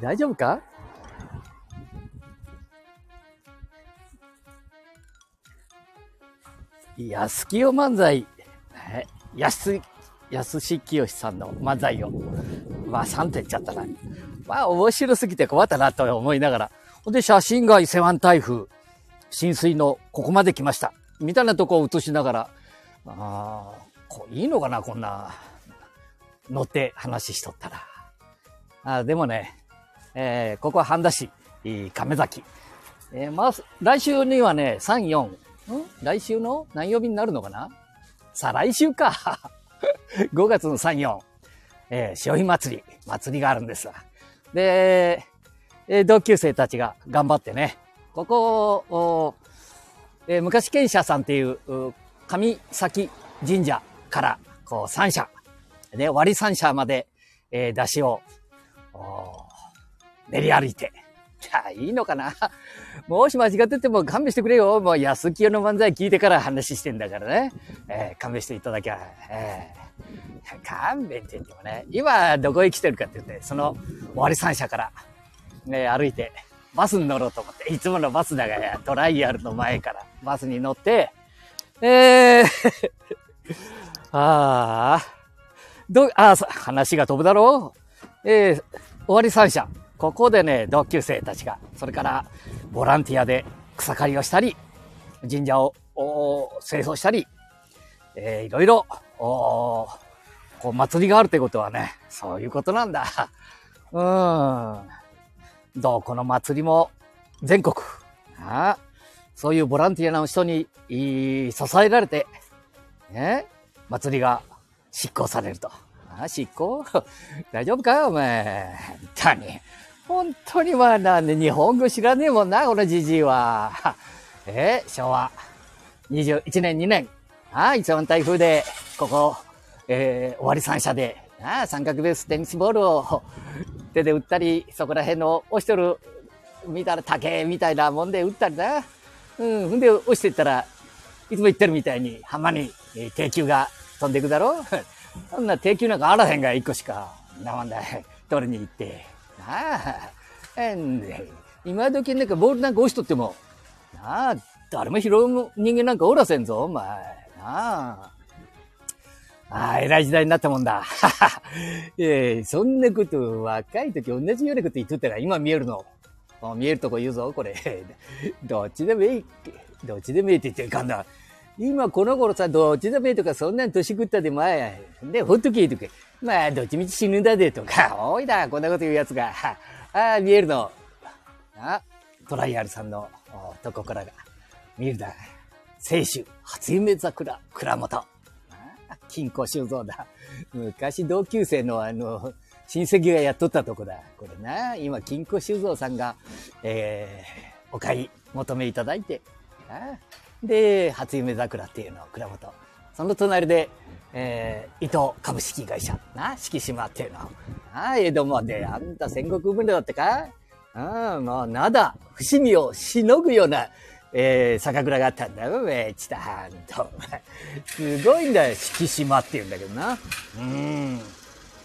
大丈夫か？安清漫才、え安、安し清さんの漫才を、まあ3点言っちゃったな。まあ面白すぎて困ったなと思いながら。ほんで写真が伊勢湾台風、浸水のここまで来ました。みたいなとこを映しながら、ああ、いいのかな、こんな、乗って話しとったら。あでもね、えー、ここは半田市、亀崎。えー、まあ、来週にはね、3、4、ん来週の？何曜日になるのかな？再来週か。5月の3、4、えー、潮干祭り、祭りがあるんですわ。で、えー、同級生たちが頑張ってね、ここ、えー、昔賢者さんっていう、上崎神社から、こう、三社、で、割三社まで、えー、出汁を、練り歩いて。じゃあ、いいのかな？もし間違ってても勘弁してくれよ。もう安清の漫才聞いてから話してんだからね。えー、勘弁していただきゃ。えー、勘弁って言ってもね、今どこへ来てるかって言って、その終わり三社から、ね、歩いて、バスに乗ろうと思って、いつものバスだがトライアルの前からバスに乗って、えー ああ、ど、ああ、話が飛ぶだろう？えー、終わり三社。ここでね、同級生たちが、それからボランティアで草刈りをしたり、神社を清掃したり、えー、いろいろ、おこう祭りがあるってことはね、そういうことなんだ。うん。どうこの祭りも全国、あそういうボランティアの人に支えられて、ね、祭りが執行されると。あ、執行？大丈夫かよ、お前。本当に。本当にまあなんで日本語知らねえもんな、このじじいは。えー、昭和21年、2年。ああ、一番台風で、ここ、えー、終わり三社で、ああ、三角ベーステニスボールを手で打ったり、そこら辺の押しとる、見たら竹みたいなもんで打ったりな。うん、ほんで押してったら、いつも言ってるみたいに浜に、えー、定球が飛んでいくだろ そんな定球なんかあらへんが一個しか。なもんだ。取りに行って。なあ。えん、今時なんかボールなんか押しとっても、なあ、誰も拾う人間なんかおらせんぞ、お前。なあ。ああ、偉い時代になったもんだ。ええ、そんなこと若い時同じようなこと言っとったら今見えるの。見えるとこ言うぞ、これ。どっちでもいい。どっちでもいいって言っていかんだ。今この頃さ、どっちでもいいとか、そんなに年食ったで前、で、ほっとけとけ。まあ、どっちみち死ぬんだで、とか、おいだ、こんなこと言う奴が。ああ、見えるの。あ、トライアルさんのとこからが。見えるだ。清酒、初夢桜、倉本。金庫修造だ。昔同級生のあの、親戚がやっとったとこだ。これな。今、金庫修造さんが、えー、お買い求めいただいて。あで、初夢桜っていうのを倉本。その隣で、えー、伊藤株式会社、な、敷島っていうの。あ、江戸まで、あんた戦国分だってか？うん、もう、灘、伏見をしのぐような、えー、酒蔵があったんだよ、めちたはんと。すごいんだよ、敷島って言うんだけどな。うん。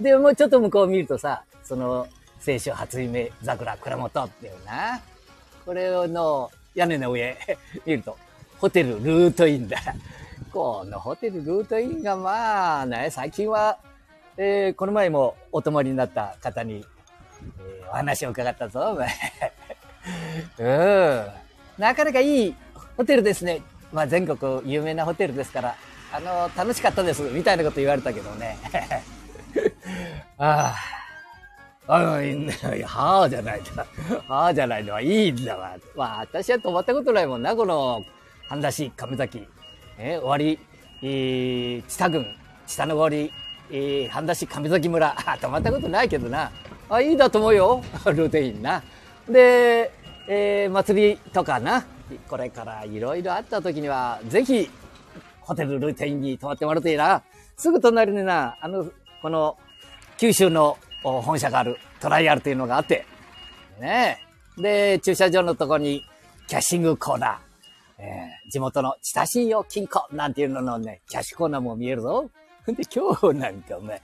で、もちょっと向こう見るとさ、その、青春初夢桜倉本っていうな。これの屋根の上見ると、ホテルルートインだ。このホテルルートインがまあね、最近は、えー、この前もお泊まりになった方に、えー、お話を伺ったぞ、お前。うん。なかなかいいホテルですね。まあ全国有名なホテルですから、あの、楽しかったです、みたいなこと言われたけどね。ああ。ああ、いや、はあじゃないだ。はあじゃないのはいいんだわ。まあ、私は泊まったことないもんな、この、半田市、亀崎。えー、終わり、えー、知多郡、知多の終わり、えー、半田市亀崎村。泊まったことないけどな。あ、いいだと思うよ。ルーテインな。で、えー、祭りとかな。これからいろいろあった時には、ぜひ、ホテルルーテインに泊まってもらうといいな。すぐ隣にな、あの、この、九州の本社があるトライアルというのがあって、ねで、駐車場のとこにキャッシングコーナー。えー、地元の親しいよ金庫なんていうののね、キャッシュコーナーも見えるぞ。ほんで今日なんかお前、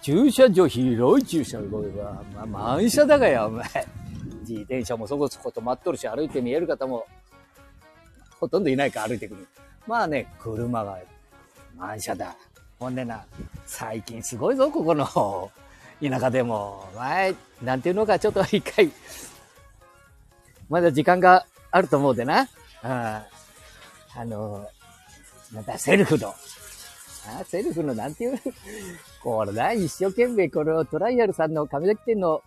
駐車場、広い駐車場は、まあ、満車だがや、お前。自転車もそこそこ止まっとるし、歩いて見える方も、ほとんどいないか歩いてくる。まあね、車が満車だ。ほんでな、最近すごいぞ、ここの田舎でも。前、なんていうのか、ちょっと一回、まだ時間があると思うでな。うん。あの、なんだ、セルフの。あセルフのなんていう、これな、一生懸命これをトライアルさんの亀崎店の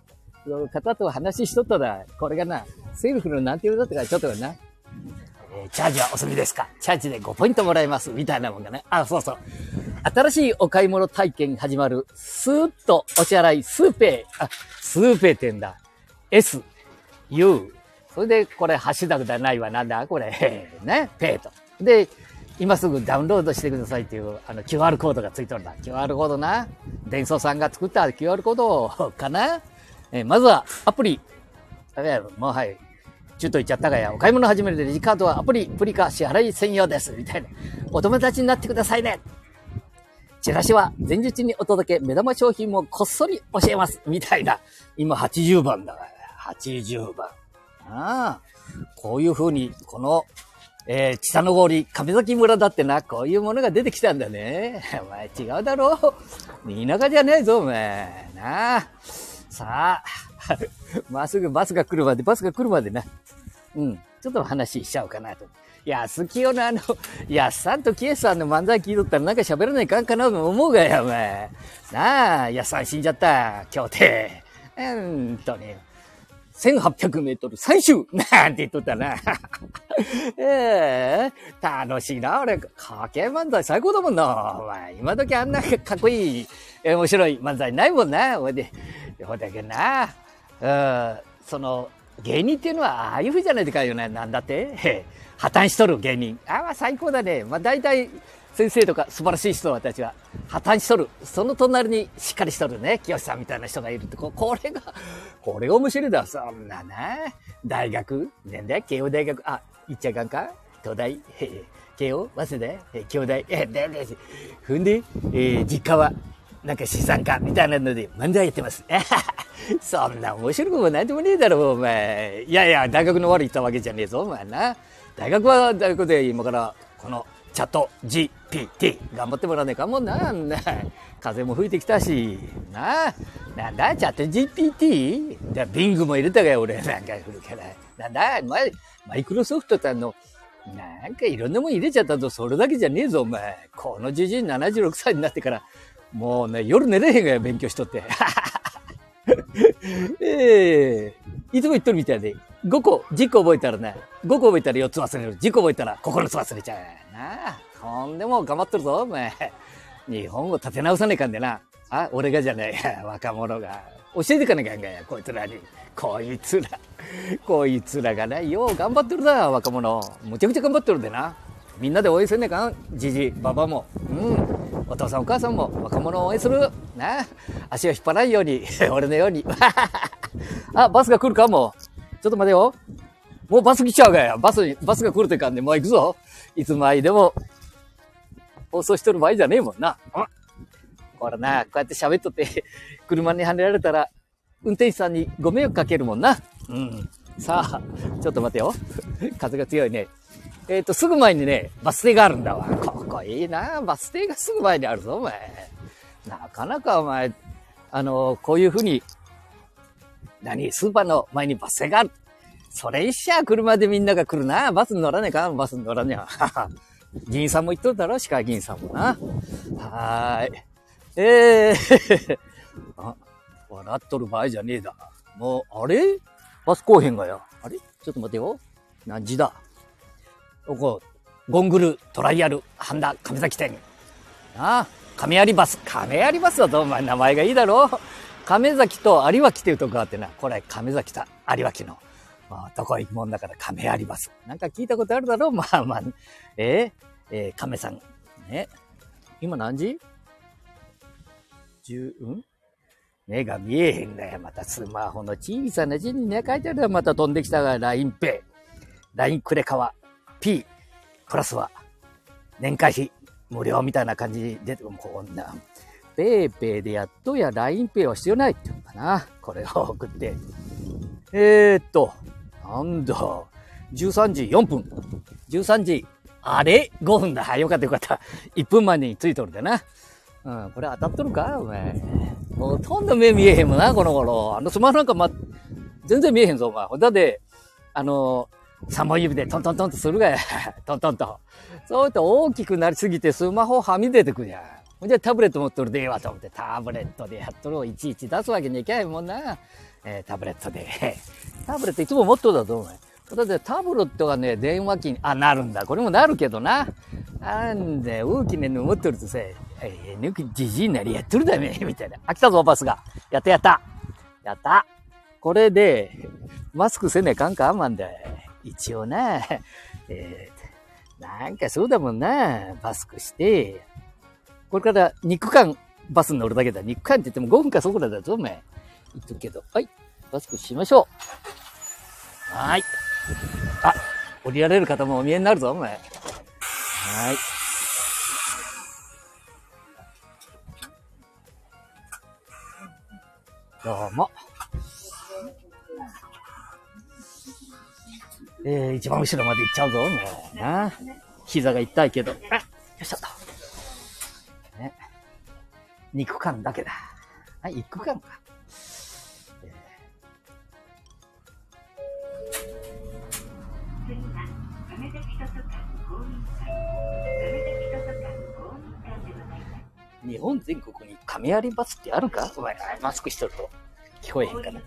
方と話しとっただ。これがな、セルフのなんていうのだったか、ちょっとな。え、チャージはお済みですか？チャージで5ポイントもらえます。みたいなもんがね。あ、そうそう。新しいお買い物体験始まる。スーッとお支払い、スーペイ。あ、スーペイってんだ。S、U。それで、これ、ハッシュタグじゃないわ。なんだこれ。ね。ペイと。で、今すぐダウンロードしてくださいっていう、あの、QR コードがついとるんだ。QR コードな。伝送さんが作った QR コードかな。えまずは、アプリ。もうはい。中途言っちゃったがや、お買い物始めるでレジカードはアプリ、プリカ支払い専用です。みたいな。お友達になってくださいね。チラシは前日にお届け、目玉商品もこっそり教えます。みたいな。今80番だから、80番。ああ。こういう風に、この、えー、北の氷、亀崎村だってな、こういうものが出てきたんだね。お前違うだろう。田舎じゃねえぞ、お前。なあ。さあ。まっすぐバスが来るまで、バスが来るまでな。うん。ちょっと話しちゃおうかなと。いや、好きよな、あの、いや、さんとキエさんの漫才聞いとったらなんか喋らないかんかなと思うがや、お前。なあ、やっさん死んじゃった、今日て。うんとね。1800メートル最終 なんて言っとったな。ええー、楽しいな、俺。かけ漫才最高だもんな。お前、今時あんなかっこいい、面白い漫才ないもんな。ほいで、ほだけな。うん、その、芸人っていうのは、ああいうふうじゃないでかよね。なんだって 破綻しとる芸人。ああ、最高だね。まあ大体、先生とか素晴らしい人たちは破綻しとる。その隣にしっかりしとるね。清さんみたいな人がいるって。ここれが、これが面白いだ。そんなな。大学？なんだ慶応大学？あ、行っちゃいかんか？東大？慶応？早稲田？京大？え、で、で、ふんで、えー、実家は、なんか資産家みたいなので漫才やってます。そんな面白くもなんでもねえだろ、お前。いやいや、大学の悪いったわけじゃねえぞ、お前な。大学は大学で今から、この、チャット GPT 頑張ってもらわねえかもなん。な風も吹いてきたし、なあなんだチャット GPT? じゃあ、ビングも入れたがよ、俺。なんか古から。なんだ前、マイクロソフトってあの、なんかいろんなもん入れちゃったと、それだけじゃねえぞ、お前。このじじい76歳になってから、もうね、夜寝れへんがよ、勉強しとって。ええー、いつも言っとるみたいで、5個、10個覚えたらね、5個覚えたら4つ忘れる。10個覚えたら9つ忘れちゃう。なあ、ほんでも頑張っとるぞ、お前。日本語立て直さねえかんでな。あ、俺がじゃねえ。若者が。教えてかねえかんがや、こいつらに。こいつら。こいつらがね、よう頑張ってるだ、若者。むちゃくちゃ頑張ってるでな。みんなで応援せねえかん。じじ、ばばも。うん。お父さんお母さんも若者を応援する。な足を引っ張らないように。俺のように。あ、バスが来るかも。ちょっと待てよ。もうバス来ちゃうがや。バス、バスが来るってかんで、もう行くぞ。いつまいでも、放送しとる場合じゃねえもんな。ほらな、こうやって喋っとって、車にはねられたら、運転手さんにご迷惑かけるもんな。うん。さあ、ちょっと待てよ。風が強いね。えっ、ー、と、すぐ前にね、バス停があるんだわ。ここいいな。バス停がすぐ前にあるぞ、お前。なかなかお前、あの、こういうふうに何スーパーの前にバス停がある。それ一社車でみんなが来るな。バスに乗らねえかバスに乗らねえ。議員さんも言っとるだろ市会議員さんもな。はーい。ええー あ、笑っとる場合じゃねえだ。もう、あれ？バス来へんがよ。あれ？ちょっと待てよ。何時だ？ここ、ゴングル、トライアル、ハンダ、亀崎店。なあ、亀有バス。亀有バスはどう？お前名前がいいだろ亀崎と有脇っていうとこがあってな、これ亀崎と有脇の、まあ、どこ行くもんだから亀有バス。なんか聞いたことあるだろう？まあまあ、えー、えー、亀さん。ね。今何時？十、うん？目が見えへんだよ。またスマホの小さな字にね、書いてあるよ。また飛んできたが、LINE ペイ。LINE クレカは P。プラスは年会費無料みたいな感じで、こんな。ペイペイでやっとや LINEPay は必要ないって言うのかな。これを送って。えー、っと、なんだ、13時4分。13時、あれ ?5 分だ。よかったよかった。1分前についとるでな。うん、これ当たっとるか？お前。ほとんど目見えへんもんな、この頃。あのスマホなんかま、全然見えへんぞ、お前。だって、あの、3本指でトントントンとするがや。トントンと。そうやって大きくなりすぎてスマホはみ出てくるやん。ほんじゃタブレット持っとるでええわと思って、タブレットでやっとるをいちいち出すわけにいけないもんな。えー、タブレットで。タブレットいつも持っとるだと思う。だってタブレットがね、電話機に、あ、なるんだ。これもなるけどな。なんで、大きなの持ってるとさ、えー、抜きじじいなりやっとるだめ、みたいな。あ、来たぞ、バスが。やったやった。やった。これで、マスクせねえかんかあんまんだ。一応な、えー、なんかそうだもんな。マスクして、これから肉感バスに乗るだけだ。肉感って言っても5分かそこらだぞ、お前。言っとくけど。はい。マスクしましょう。はい。あ、降りられる方もお見えになるぞ、お前。はい。どうも。えー、一番後ろまで行っちゃうぞ、もうな。膝が痛いけど。あよいしょっと。ね。肉感だけだ。はい、肉感か。日本全国に亀有バスってあるか？お前、マスクしてると聞こえへんかな。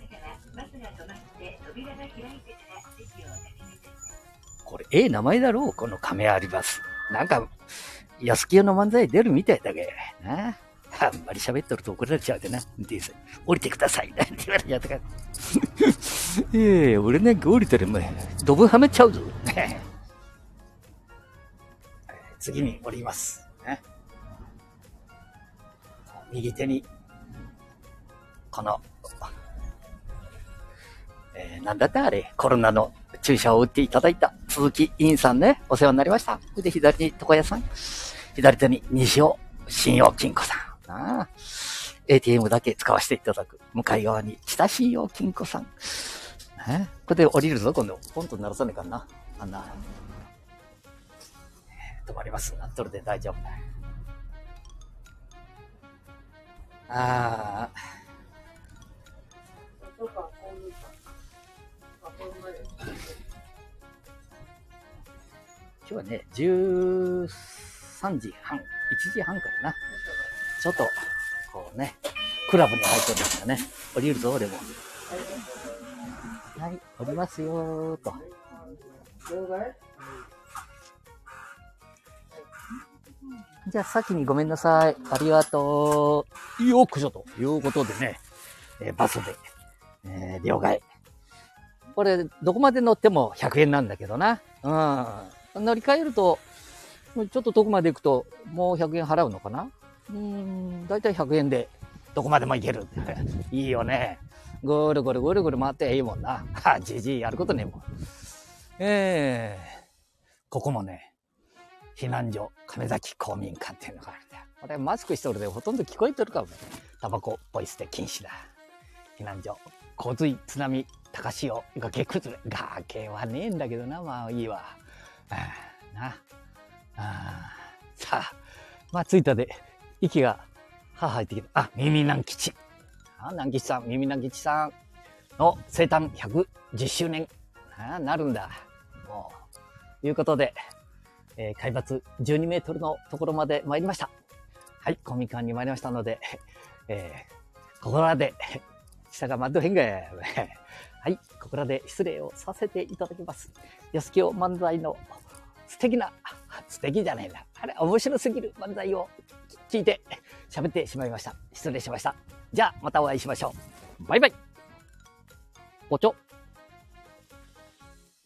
これ、ええ名前だろうこの亀有バス。なんか、安木屋の漫才出るみたいだけ。な？あんまり喋っとると怒られちゃうでな。で降りてください。なんて言われちゃったから。ええ俺なんか降りたらもう、ドブはめちゃうぞ。次に降ります。右手に、この、えー、なんだったあれ、コロナの注射を打っていただいた鈴木委員さんね、お世話になりました。で、左に床屋さん、左手に西尾信用金庫さん。ATM だけ使わせていただく。向かい側に北信用金庫さん。ね、これで降りるぞ、今度。ポンと鳴らさねえかな。あんな。止まります。なっとるで大丈夫ああ。今日はね、13時半、1時半からな。ちょっと、こうね、クラブに入ってるんですよね。降りるぞ、俺も。はい、降りますよーと。じゃあ先にごめんなさい。ありがとう。よっこしょということでね、えー、バスで、えー、両替。これ、どこまで乗っても100円なんだけどな。うん。乗り換えると、ちょっと遠くまで行くと、もう100円払うのかなうん、だいたい100円で、どこまでも行ける。いいよね。ぐるぐるぐるぐる回っていいもんな。はじじいやることねえもん。ええー、ここもね、避難所、亀崎公民館っていうのがある。これマスクしてるでほとんど聞こえてるかも。タバコ、ポイ捨て禁止だ。避難所、洪水、津波、高潮、崖崩れ。崖はねえんだけどな、まあいいわ。あなあさあ、まあ着いたで、息が、は入ってきた。あ、耳南吉。あ、南吉さん、耳南吉さんの生誕110周年。あなるんだ。もう、いうことで、えー、海抜12メートルのところまで参りました。はい、公民館に参りましたので、えー、ここらで、下が待っとへんがや。はい、ここらで失礼をさせていただきます。安清漫才の素敵な、素敵じゃないな。あれ、面白すぎる漫才を聞いて喋ってしまいました。失礼しました。じゃあ、またお会いしましょう。バイバイ。ごちょ。